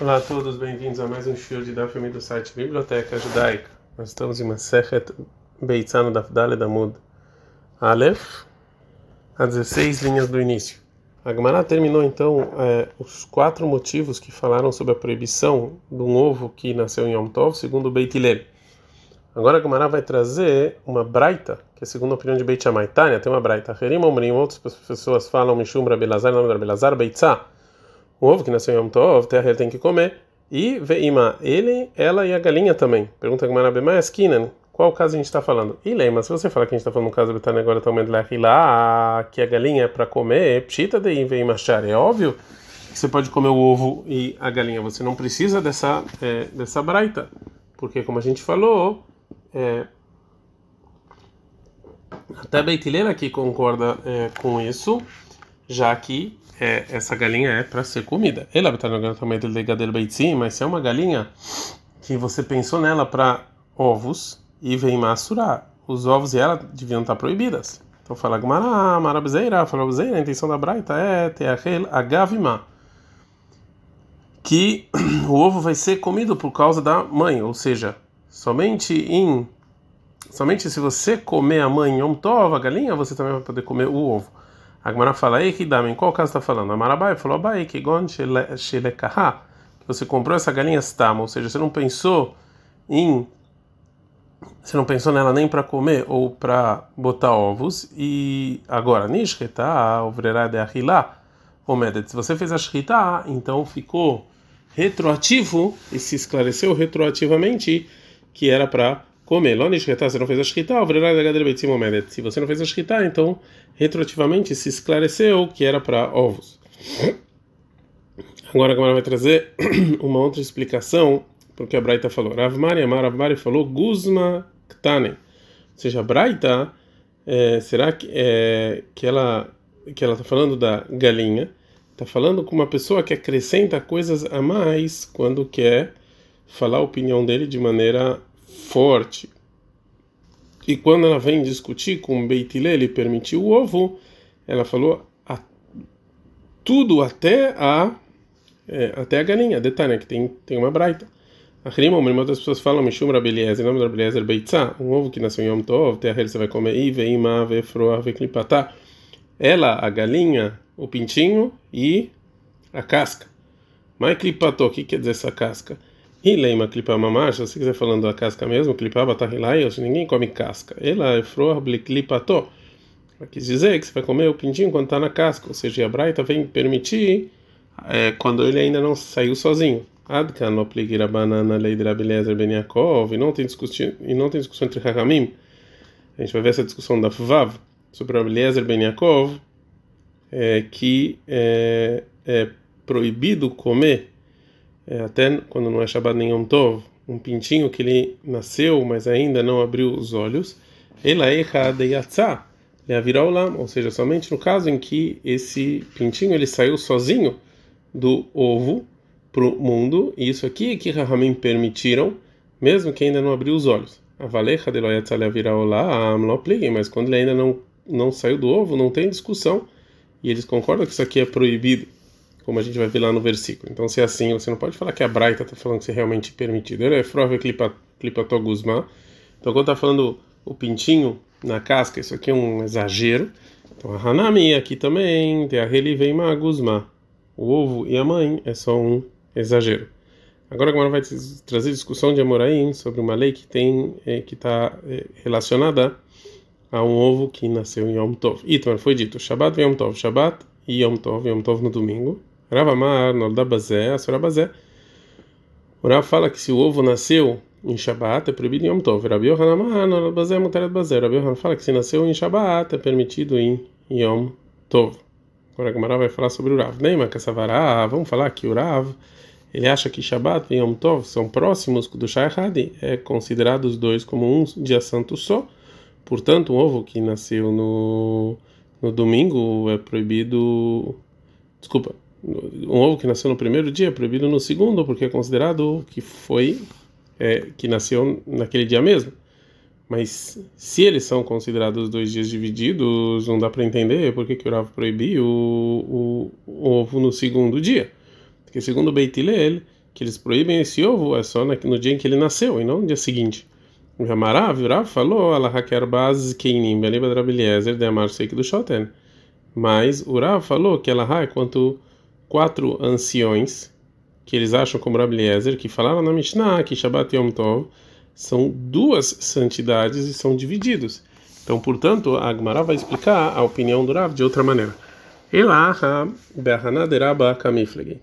Olá a todos, bem-vindos a mais um show de Daf do site Biblioteca Judaica. Nós estamos em Masechet Beitzano Daf Daled Amud Aleph, a 16 linhas do início. A Gemara terminou então é, os quatro motivos que falaram sobre a proibição de um ovo que nasceu em Yom Tov, segundo Beit Hillel. Agora a Gemara vai trazer uma braita, que é segundo a opinião de Beit Shammai. Tânia tem uma braita. Herim Omrim, outras pessoas falam Mishum Rabelazar, nome de Rabelazar, Beitzah o ovo que nasceu em Yom Tov, terra ele tem que comer. E veima, ele, ela e a galinha também. Pergunta Gamara Bemayaskinan, qual caso a gente está falando? E lembra, se você falar que a gente está falando no caso do Tânia agora também lá, que a galinha é para comer, pshita de veima. É óbvio que você pode comer o ovo e a galinha. Você não precisa dessa, é, dessa braita. Porque, como a gente falou, é, até Beitilena aqui concorda é, com isso, já que é, essa galinha é para ser comida. Está no também do legadeiro beitzim, mas se é uma galinha que você pensou nela para ovos e vem massurar, os ovos e ela deviam estar proibidas. Então fala Gmará, Marabzeira, fala Bzeira, a intenção da Braita é ter aquele agavima que o ovo vai ser comido por causa da mãe, ou seja, somente em somente se você comer a mãe em Yom Tov, a galinha, você também vai poder comer o ovo. A Gemara fala, ei, que em qual caso está falando? A Marabai falou, Abai, que gon que você comprou essa galinha stama, ou seja, você não pensou em você não pensou nela nem para comer ou para botar ovos e agora nishketa ovrera de achilá omedet se você fez a shkita então ficou retroativo e se esclareceu retroativamente que era para comer. Lo nishketa, você não fez a shkita, se você não fez a shkita, então retroativamente se esclareceu que era para ovos. Agora a Gamara vai trazer uma outra explicação porque a Braita falou. Rav Mari, Rav Mari falou Guzma Ktane. Ou seja, a Braita, é, será que, é, que ela que ela está falando da galinha? Está falando com uma pessoa que acrescenta coisas a mais quando quer falar a opinião dele de maneira forte. E quando ela vem discutir com o Beitilé, ele permitiu o ovo, ela falou a, tudo até a é, até a galinha, detalhe, que tem, tem uma braita. A rima, uma das pessoas falam, Mishum Rabeliezer, nome da Rabeliezer Beitzá, um ovo que nasceu em Yom Tov, terra você vai comer, e veima, vefroa, veclipatá. Ela, a galinha, o pintinho e a casca. Mas clipató, o que quer dizer essa casca? E leima clipar mamacha, se quiser falando da casca mesmo, clipar batarrilaios, ninguém come casca. Ela é flor clipató. Quis dizer que você vai comer o pintinho quando está na casca, ou seja, a Braita vem permitir é, quando ele ainda não saiu sozinho. Adkan no apliqueira banana de Rabelezer Ben Yaakov, e não tem discussão, entre Hakamim. A gente vai ver essa discussão da Vav sobre Rabelezer Ben Yaakov, é, que é, é proibido comer é, até quando não é Shabbat nem Yom Tov, um pintinho que ele nasceu, mas ainda não abriu os olhos, ela é yatzá, é olam, ou seja, somente no caso em que esse pintinho ele saiu sozinho do ovo para o mundo, e isso aqui é que Rahamim permitiram, mesmo que ainda não abriu os olhos. A valeja de loyatzá leavirá olam, mas quando ele ainda não não saiu do ovo, não tem discussão, e eles concordam que isso aqui é proibido como a gente vai ver lá no versículo. Então, se é assim, você não pode falar que a Braita está falando que isso é realmente permitido. Ele é frove clipatogusma. Então, quando está falando o pintinho na casca, isso aqui é um exagero. Então, a Hanami aqui também, a vem magusma. O ovo e a mãe é só um exagero. Agora, agora vai trazer discussão de Amoraim sobre uma lei que tem é, que está é, relacionada a um ovo que nasceu em Yom Tov. Itmar foi dito: Shabbat Yom Tov, Shabbat e Yom Tov, Yom Tov no domingo. Rav Amar, Nolda Bazé, Asura Bazé. O Rav fala que se o ovo nasceu em Shabbat é proibido em Yom Tov. Rabi Yohanan Amar, Nolda Bazé, Mutaret Bazé. Rabi Yohanan fala que se nasceu em Shabbat é permitido em Yom Tov. Agora a Gemara vai falar sobre o Rav. Neima Kassavará, vamos falar que o Rav ele acha que Shabbat e Yom Tov são próximos do Shai Hadi, é considerado os dois como um dia santo só. Portanto, um ovo que nasceu no, no domingo é proibido. Desculpa, um ovo que nasceu no primeiro dia é proibido no segundo, porque é considerado que foi é, que nasceu naquele dia mesmo. Mas se eles são considerados dois dias divididos, não dá para entender por que, que o Rav proibiu o, o, o, ovo no segundo dia. Porque segundo o Beit Hillel, que eles proíbem esse ovo é só no dia em que ele nasceu e não no dia seguinte. O Ramarav, o Rav falou, Allah haker baz keinim, beliba de amar seik do shoten. Mas o Rav falou que Allah é quanto quatro anciões que eles acham como Rabeliezer, que falaram na Mishnah que Shabbat e Yom Tov são duas santidades e são divididos. Então, portanto, a Agmará vai explicar a opinião do Rav de outra maneira.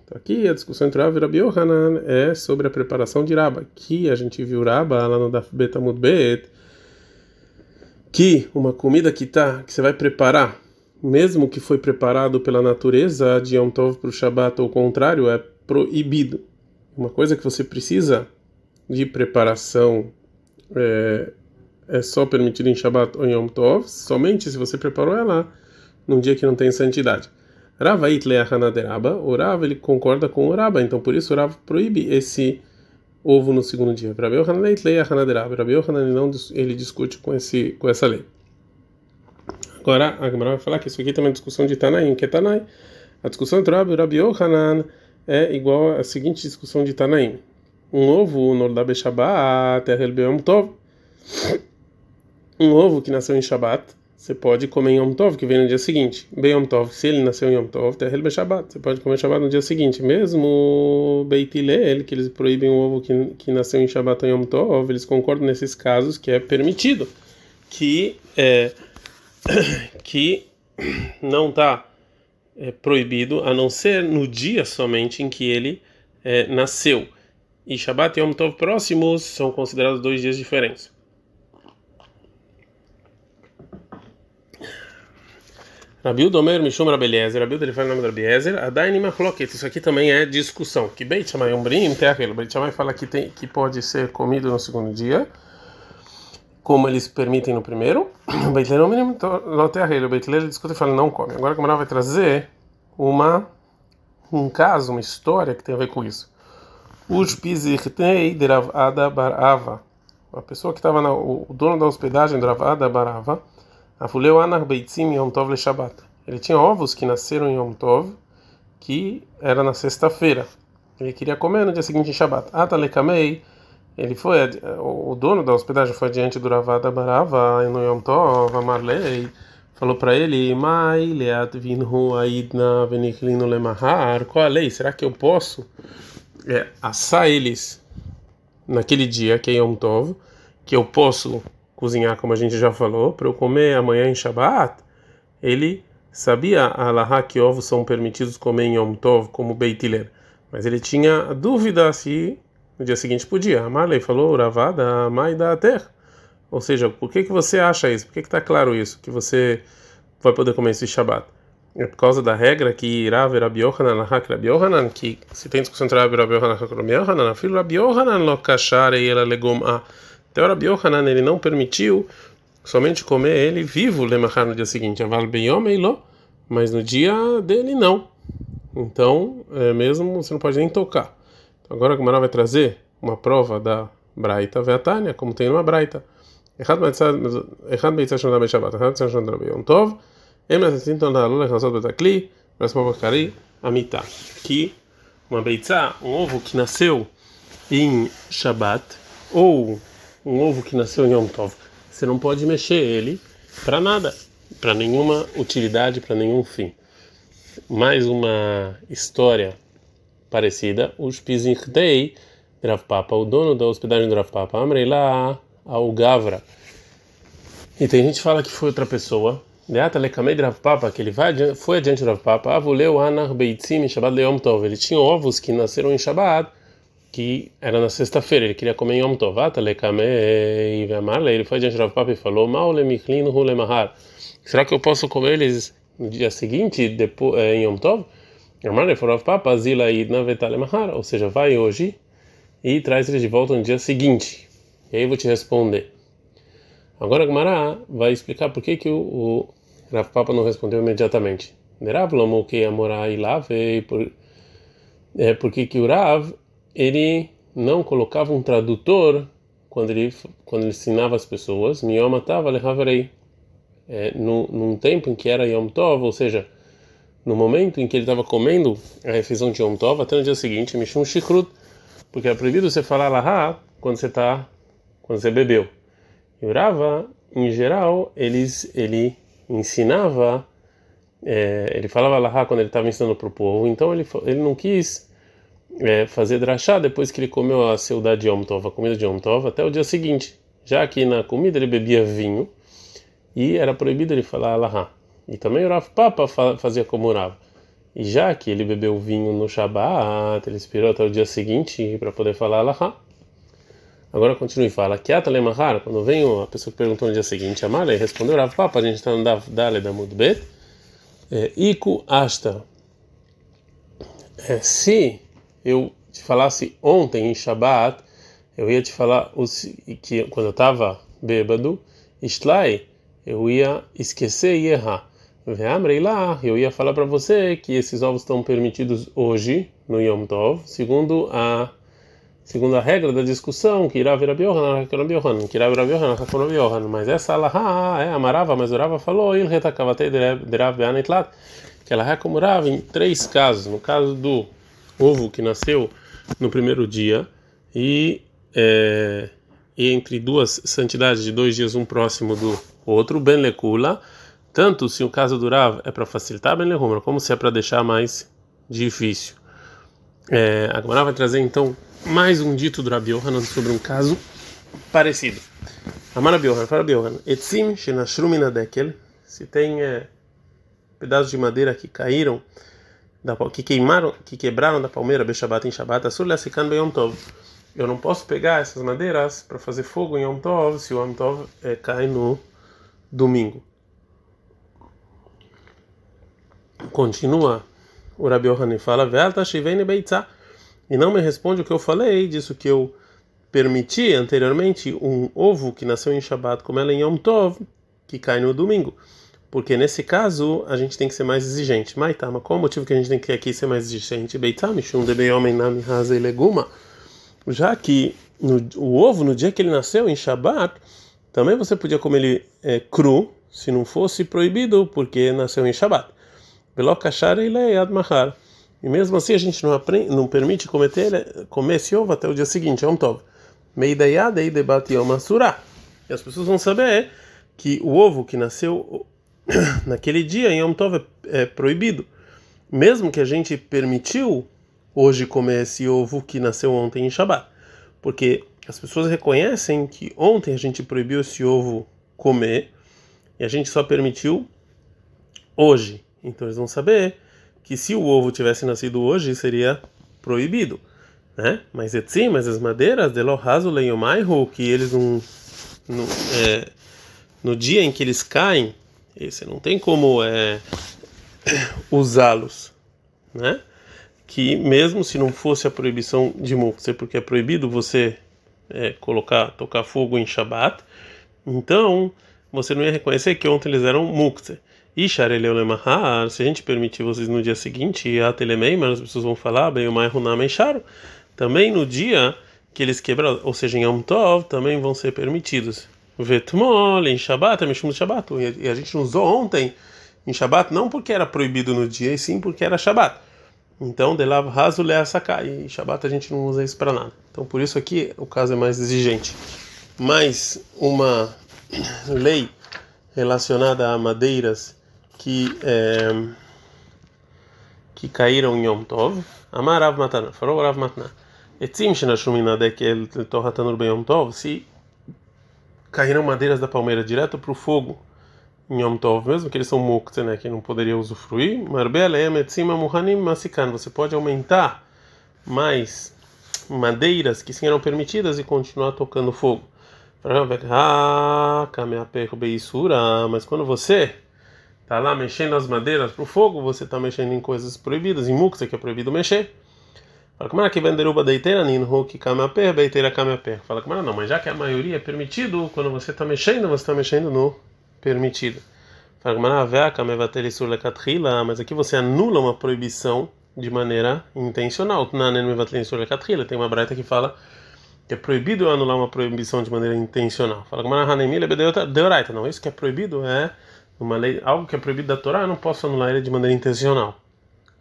Então, aqui a discussão entre Rav e Rabi Yohanan é sobre a preparação de Raba, que a gente viu Raba lá no Daf Betamud Bet, que uma comida que tá, que você vai preparar, mesmo que foi preparado pela natureza de Yom Tov para o Shabat ou contrário, é proibido. Uma coisa que você precisa de preparação é, é só permitida em Shabat ou em Yom Tov, somente se você preparou ela num dia que não tem santidade. Rava Itleachanaderaba, o Rav ele concorda com o Raba, então por isso o Rav proíbe esse ovo no segundo dia. Rabi Yohanan Itleachanaderaba, Rabi Yohanan ele, não, ele discute com, esse, com essa lei. Agora a Gemara vai falar que isso aqui também é discussão de Tanaim, que é. A discussão entre Rabi Rabi Yohanan é igual à seguinte discussão de Tanaim. Um ovo no Ordabe Shabbat, Yom Tov. Um ovo que nasceu em Shabbat você pode comer em Yom Tov, que vem no dia seguinte. Bem Yom Tov, se ele nasceu em Yom Tov, Tehel Beshabat. Você pode comer Shabbat no dia seguinte. Mesmo Beitilel, que eles proíbem o ovo que, que nasceu em Shabbat ou Yom Tov, eles concordam nesses casos que é permitido. Que, é, que não está é, proibido, a não ser no dia somente em que ele é, nasceu. E Shabbat e Yom Tov próximos são considerados dois dias diferentes. Rabiu Domer Mishum Rabeliezer, Rabiu ele fala o nome do Rabeliezer, Adaini Machloket, isso aqui também é discussão. Que Beit Shammai Umbrim, tem aquele, Beit Shammai fala que, tem, que pode ser comido no segundo dia, como eles permitem no primeiro. Beit Leir Umbrim, Loteahel, o Beit Leir discute e fala não come. Agora a Gamara vai trazer uma, um caso, uma história que tem a ver com isso. Os Pizirtei de Ravada Barava, a pessoa que estava, o dono da hospedagem de Ravada Barava, Afuleu anar beitzim yom tov le Shabbat. Ele tinha ovos que nasceram em Yom Tov, que era na sexta-feira. Ele queria comer no dia seguinte em Shabbat. Atalekamei, ele foi, o dono da hospedagem foi adiante do Ravada Barava no Yom Tov, Amarlei, falou para ele, Mai leat vinhu aidna venichlino lemahar, qual a lei? Será que eu posso é, assar eles naquele dia, que é Yom Tov, que eu posso cozinhar, como a gente já falou, para eu comer amanhã em Shabbat, ele sabia a que ovos são permitidos comer em Yom Tov como beitiler, mas ele tinha dúvida se no dia seguinte podia. A Marley falou, Ravada, mãe da terra. Ou seja, por que que você acha isso? Por que está claro isso? Que você vai poder comer esse Shabbat? É por causa da regra que Rav Rabi Yohanan Lahak Rabi Yohanan, que se tem discussão entre Rav Rabi Yohanan e Rabi Yohanan, filho Rabi Yohanan lo e ela legom a então, Rabi Yohanan ele não permitiu somente comer ele vivo lemachar no dia seguinte, mas no dia dele não. Então, é, mesmo você não pode nem tocar. Agora o Gemara vai trazer uma prova da Braita Veatania, como tem uma Braita. Errado Beitzashon da Beishabat, errado Beitzashon da Beishabat, Tov, Emre Sassin Tonda Lula, Rosal Betakli, Brasma Bakari, Amita. Que uma Beitza, um ovo que nasceu em Shabat, ou um ovo que nasceu em Yom Tov, você não pode mexer ele para nada, para nenhuma utilidade, para nenhum fim. Mais uma história parecida, os Pizinchdei, Rav Papa, o dono da hospedagem do Rav Papa, amrei lá ao Gavra. E tem gente que fala que foi outra pessoa. Deata lekamei de Rav Papa, que ele vai, foi adiante do Rav Papa, avuleu anar beitzim Shabbat Yom Tov. Ele tinha ovos que nasceram em Shabbat que era na sexta-feira, ele queria comer Yom Tovata, lekamei, vemarle, ele foi diante do Rav Papa e falou, mal lemichlin hu lemahar, será que eu posso comer eles no dia seguinte, depois, em Yom Tov? Ou seja, vai hoje e traz eles de volta no dia seguinte, e aí eu vou te responder. Agora a Gemara vai explicar por que, que o, o Rav Papa não respondeu imediatamente. Nerav lomo que amorai lave, por, é, porque que o Rav ele não colocava um tradutor quando ele quando ele ensinava as pessoas, Miyoma estava lehavarei, é, num tempo em que era Yom Tov, ou seja, no momento em que ele estava comendo a refeição de Yom Tov, até no dia seguinte, Mishum Shikrut, porque é proibido você falar lahá quando você tá, quando você bebeu. E o Rava, em geral, eles, ele ensinava, é, ele falava lahá quando ele estava ensinando para o povo, então ele, ele não quis é, fazer drachá depois que ele comeu a saudade de Yom Tov, a comida de Yom Tov, até o dia seguinte. Já que na comida ele bebia vinho e era proibido ele falar lahá. E também o Rav Papa fazia como o Rav. E já que ele bebeu vinho no Shabat, ele esperou até o dia seguinte para poder falar. Agora continue e fala, quando vem a pessoa que perguntou no dia seguinte, Amale, respondeu Rav Papa, a gente está no Dale da Mudbet, é, Iku Ashta. É, se eu te falasse ontem em Shabat, eu ia te falar que quando eu estava bêbado, Istlai, eu ia esquecer e errar. Veamrei lá, eu ia falar para você que esses ovos estão permitidos hoje no Yom Tov, segundo a segundo a regra da discussão, que irá vir a Biohan, que irá vir a Biohan, mas essa Alaha é amarava, mas o Rava falou, il retakavatei derav beanetlat, que ela é como Rava em três casos, no caso do ovo que nasceu no primeiro dia e, é, e entre duas santidades de dois dias, um próximo do outro, ben lekula, tanto se o caso durar é para facilitar bem lehumra, como se é para deixar mais difícil. É, a vai trazer então mais um dito do Rabi Yohanan sobre um caso parecido. Amar Rabi Yohanan, fala Rabi Yohanan, etzim shenashru dekel, se tem é, pedaços de madeira que caíram, da, que queimaram, que quebraram da palmeira, Beshabat em Shabat, Asur Lasikan Beyom Tov. Eu não posso pegar essas madeiras para fazer fogo em Yom Tov se o Yom Tov é, cai no domingo. Continua o Rabi Ohani fala, e não me responde o que eu falei, disso que eu permiti anteriormente um ovo que nasceu em Shabbat, como ela em Yom Tov, que cai no domingo. Porque nesse caso a gente tem que ser mais exigente. Mas tá, qual o motivo que a gente tem que aqui ser mais exigente? leguma. Já que no, o ovo, no dia que ele nasceu, em Shabbat, também você podia comer ele é, cru, se não fosse proibido, porque nasceu em Shabbat. E mesmo assim a gente não, aprende, não permite cometer, comer esse ovo até o dia seguinte, Yom Tov. Meidayada e debate Yom. E as pessoas vão saber que o ovo que nasceu naquele dia em Yom Tov é, é proibido. Mesmo que a gente permitiu hoje comer esse ovo que nasceu ontem em Shabat. Porque as pessoas reconhecem que ontem a gente proibiu esse ovo comer e a gente só permitiu hoje. Então eles vão saber que se o ovo tivesse nascido hoje seria proibido, né? Mas sim, mas as madeiras de lohazu leiomaihu que eles não, no, é, no dia em que eles caem, você não tem como é, usá-los, né? Que mesmo se não fosse a proibição de mukse, porque é proibido você é, colocar, tocar fogo em Shabat, então você não ia reconhecer que ontem eles eram mukse. E se a gente permitir vocês no dia seguinte, a telemei, mas as pessoas vão falar, bem o mais também no dia que eles quebraram, ou seja, em Yom Tov, também vão ser permitidos. Vetmol, em Shabbat, Mishum Shabbat. E a gente usou ontem em Shabbat não porque era proibido no dia, e sim porque era Shabbat. Então, de lá raso le E em Shabbat a gente não usa isso para nada. Então, por isso aqui o caso é mais exigente. Mais uma lei relacionada a madeiras que é, que caíram em Yom Tov. Amar Rav Matana, falou Rav Matana. Etzim shenashumina dekel torratanur bem Yom Tov. Se caíram madeiras da palmeira direto para o fogo em Yom Tov, mesmo que eles são muktzeh, né, que não poderia usufruir. Marbe aleem etzim amuhanim masikan. Você pode aumentar mais madeiras que sim eram permitidas e continuar tocando fogo. Ah, mas quando você tá lá mexendo as madeiras para o fogo, você está mexendo em coisas proibidas, em muksa que é proibido mexer. Fala como é que venderuba deiteira ninhu que cama a pé, beiteira pé. Fala como é não, mas já que a maioria é permitido, quando você está mexendo, você está mexendo no permitido. Fala como é mas aqui você anula uma proibição de maneira intencional. Tem uma breta que fala que é proibido anular uma proibição de maneira intencional. Fala como é não, isso que é proibido é uma lei, algo que é proibido da Torá, eu não posso anular ele de maneira intencional.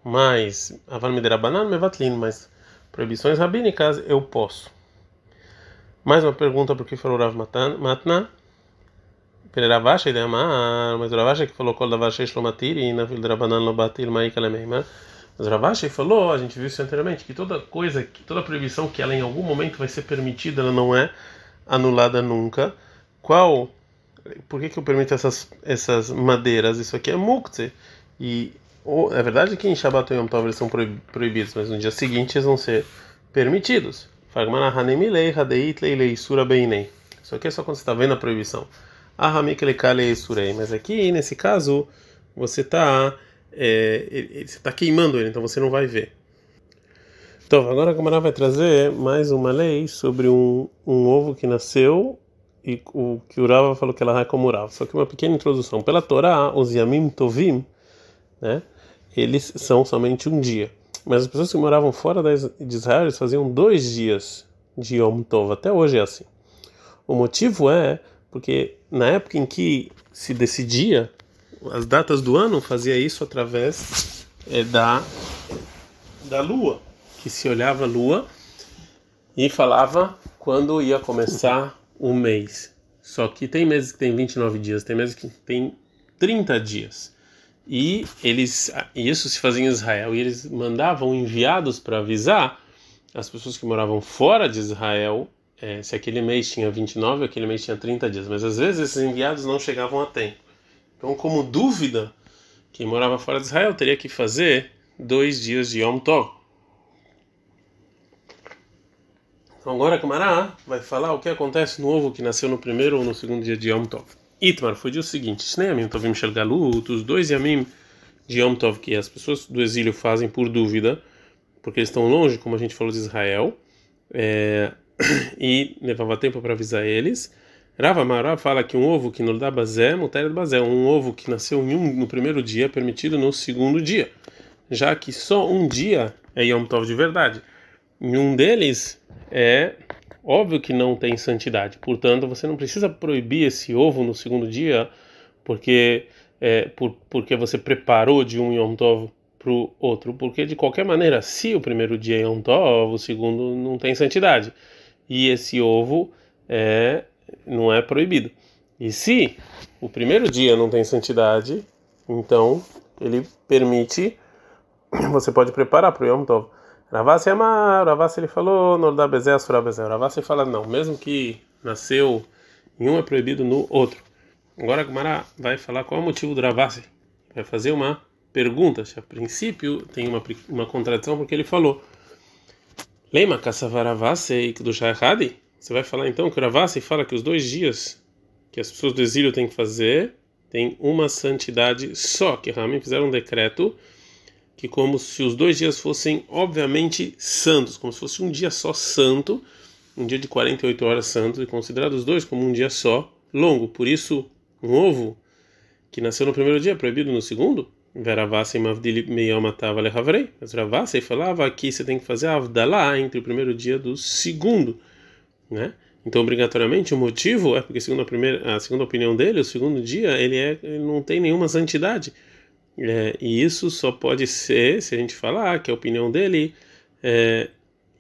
Mas, aval me banana me vatlin, mas proibições rabínicas, eu posso. Mais uma pergunta porque falou Rav Matna. Ravashi de Amar, mas Ravashi que falou Kol Davashi Shlomatiri, na Vil Drabanan Lobatil Maika Lemeima. Mas Ravashi falou, a gente viu isso anteriormente, que toda coisa, que toda proibição que ela em algum momento vai ser permitida, ela não é anulada nunca. Qual por que, que eu permito essas, essas madeiras? Isso aqui é mukte. E ou, é verdade que em Shabbat e Yom Tov eles são proibidos, mas no dia seguinte eles vão ser permitidos. Isso aqui é só quando você está vendo a proibição. Mas aqui, nesse caso, você está é, você tá queimando ele, então você não vai ver. Então, agora a Gamara vai trazer mais uma lei sobre um, um ovo que nasceu e o que o Rava falou que ela é como Rava. Só que uma pequena introdução. Pela Torá, os Yamim Tovim, né, eles são somente um dia. Mas as pessoas que moravam fora de Israel, eles faziam dois dias de Yom Tov. Até hoje é assim. O motivo é porque na época em que se decidia as datas do ano, fazia isso através é, da, da lua, que se olhava a lua e falava quando ia começar um mês. Só que tem meses que tem 29 dias, tem meses que tem 30 dias. E eles isso se fazia em Israel e eles mandavam enviados para avisar as pessoas que moravam fora de Israel é, se aquele mês tinha 29, aquele mês tinha 30 dias, mas às vezes esses enviados não chegavam a tempo. Então, como dúvida, quem morava fora de Israel teria que fazer dois dias de Yom Tov. Então agora Camará vai falar o que acontece no ovo que nasceu no primeiro ou no segundo dia de Yom Tov. Itmar foi o seguinte: Shnei Yamim Tovim Shel Galut, os dois Yamim de Yom Tov que as pessoas do exílio fazem por dúvida, porque eles estão longe, como a gente falou de Israel, é, e levava tempo para avisar eles. Rava Mara fala que um ovo que não dá bazé, mutéria bazé, um ovo que nasceu um, no primeiro dia é permitido no segundo dia, já que só um dia é Yom Tov de verdade. Em um deles é óbvio que não tem santidade. Portanto, você não precisa proibir esse ovo no segundo dia, porque é, por, porque você preparou de um Yom Tov para o outro. Porque de qualquer maneira, se o primeiro dia é Yom Tov, o segundo não tem santidade. E esse ovo é, não é proibido. E se o primeiro dia não tem santidade, então ele permite, você pode preparar para o Yom Tov. Ravassi ama, Ravassi ele falou, no da bezé, asura bezé. Ravassi fala não, mesmo que nasceu em um é proibido no outro. Agora a Gumara vai falar qual é o motivo do Ravassi. Vai fazer uma pergunta. A princípio tem uma, uma contradição porque ele falou Leima Kasavaravassi e do Shahadi. Você vai falar então que o Ravassi fala que os dois dias que as pessoas do exílio têm que fazer tem uma santidade só, que Ramin fizeram um decreto que como se os dois dias fossem obviamente santos, como se fosse um dia só santo, um dia de 48 horas santo, e considerados os dois como um dia só longo. Por isso, um ovo que nasceu no primeiro dia é proibido no segundo? Veravasi mavdili meyal matava lehavrei. Mas Ravasi falava que você tem que fazer a avdalá entre o primeiro dia do segundo, né? Então, obrigatoriamente, o motivo é porque, segundo a, primeira, a segunda opinião dele, o segundo dia ele, é, ele não tem nenhuma santidade. É, e isso só pode ser se a gente falar que a opinião dele é,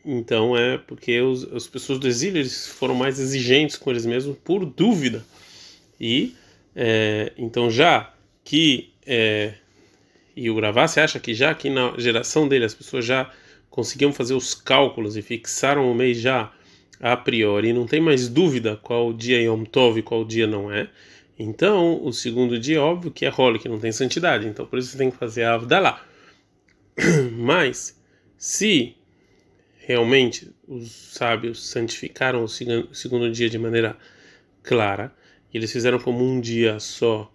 então é porque os, as pessoas do exílio eles foram mais exigentes com eles mesmos por dúvida. E é, então já que é, e o Gravassi acha que já que na geração dele as pessoas já conseguiam fazer os cálculos e fixaram o mês já a priori não tem mais dúvida qual dia é Yom Tov e qual dia não é então, o segundo dia, óbvio que é role, que não tem santidade. Então, por isso você tem que fazer a Avdalá. Mas, se realmente os sábios santificaram o segundo dia de maneira clara, e eles fizeram como um dia só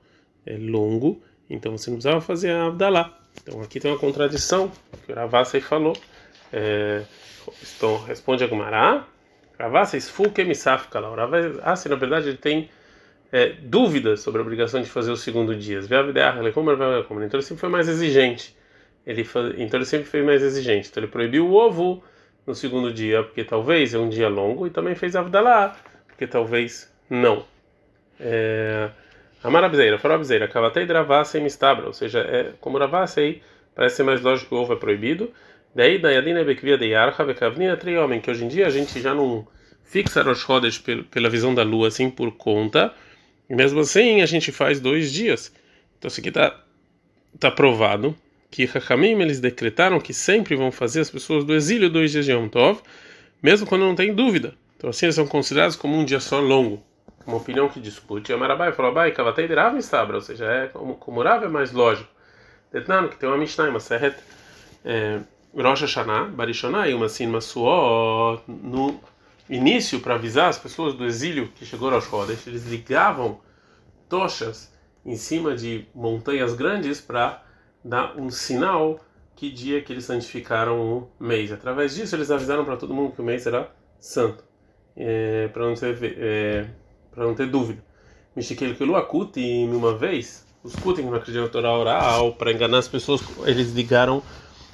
é, longo, então você não precisava fazer a Avdalá. Então, aqui tem uma contradição que o Ravasai falou. É, então, responde a Gumará. Ravasai, Sfuke Misafka lá. O Ravasai, na verdade, ele tem é, dúvidas sobre a obrigação de fazer os segundo dias. Então ele sempre foi mais exigente. Ele faz, então ele sempre foi mais exigente. Então ele proibiu o ovo no segundo dia, porque talvez é um dia longo, e também fez a lá, porque talvez não. É, Amarabzeira, farabzeira, kavatei dravasei mistabra, ou seja, é, como ravasei, parece ser mais lógico que o ovo é proibido. Daí, Dayadina Bekvia de Yarcha Bekavnina Triomem, que hoje em dia a gente já não fixa Rosh Chodesh pela visão da lua assim por conta, e mesmo assim a gente faz dois dias. Então isso aqui está tá provado que Hakamim eles decretaram que sempre vão fazer as pessoas do exílio dois dias de Yom Tov, mesmo quando não tem dúvida. Então assim eles são considerados como um dia só longo. Uma opinião que discute. Amarabai falou, Abai, Kavatei Rav Sabra, ou seja, é como, como Rav é mais lógico. Detnano, que tem uma Mishnah, uma Serret, é, Rosh Hashanah, Barishonah e uma Sinma Suó, no início, para avisar as pessoas do exílio que chegou aos Chodesh, eles ligavam tochas em cima de montanhas grandes para dar um sinal que dia que eles santificaram o mês. Através disso, eles avisaram para todo mundo que o mês era santo, é, para não ter é, para não ter dúvida. Mishikel que Akuti, uma vez, os que não acreditam na Torá oral, para enganar as pessoas, eles ligaram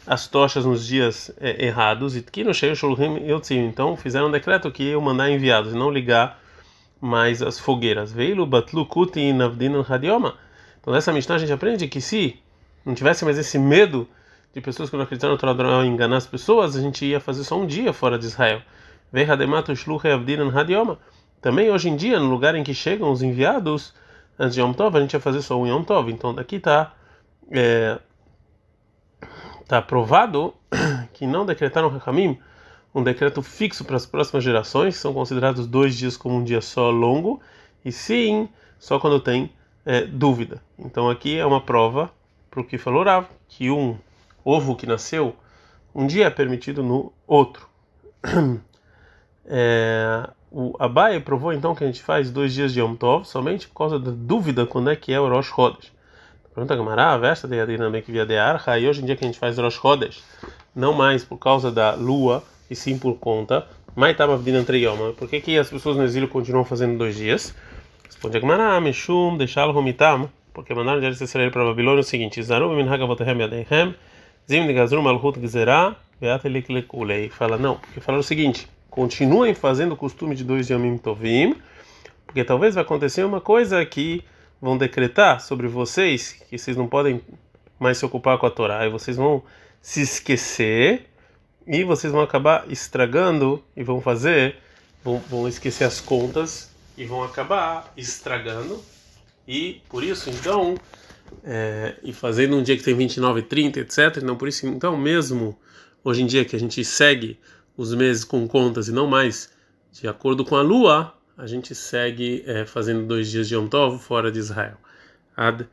as tochas nos dias é, errados e que no cheio Shulhim Yotzim. Então fizeram um decreto que eu mandar enviados não ligar mais as fogueiras. Veio Batlu Kutim Navdin Hadioma. Então nessa Mishnah a gente aprende que se não tivesse mais esse medo de pessoas que não acreditam no Torá enganar as pessoas, a gente ia fazer só um dia fora de Israel. Veio Hademato Shluch Avdin Hadioma. Também hoje em dia, no lugar em que chegam os enviados antes de Yom Tov, a gente ia fazer só um Yom Tov. Então daqui está é, tá provado que não decretaram Hakamim um decreto fixo para as próximas gerações, que são considerados dois dias como um dia só longo, e sim só quando tem é, dúvida. Então aqui é uma prova para o que falou Rav, que um ovo que nasceu um dia é permitido no outro. É, o Abai provou então que a gente faz dois dias de Yom Tov somente por causa da dúvida quando é que é o Rosh. Pergunta Gamara, a versa de Adinamik via de Archa, e hoje em dia que a gente faz Rosh Chodesh, não mais por causa da lua, e sim por conta, mas estava vindo entre Yom. Por que, que as pessoas no exílio continuam fazendo dois dias? Responde Gamara, Meshum, deixá-lo Mitam, porque mandaram de Israel para a Babilônia o seguinte: Zarum min Hagavotehem Yadeihem, Zim de Gazrum Malchut Gzerah, Beatelik Lekulei. Fala, não, porque falaram o seguinte: continuem fazendo o costume de dois Yamim Tovim, porque talvez vai acontecer uma coisa que vão decretar sobre vocês, que vocês não podem mais se ocupar com a Torá, e vocês vão se esquecer, e vocês vão acabar estragando, e vão fazer, vão, vão esquecer as contas, e vão acabar estragando, e por isso, então, é, e fazendo um dia que tem 29, 30, etc. Não, por isso, então, mesmo hoje em dia que a gente segue os meses com contas e não mais de acordo com a lua, a gente segue é, fazendo dois dias de Yom Tov fora de Israel. Ad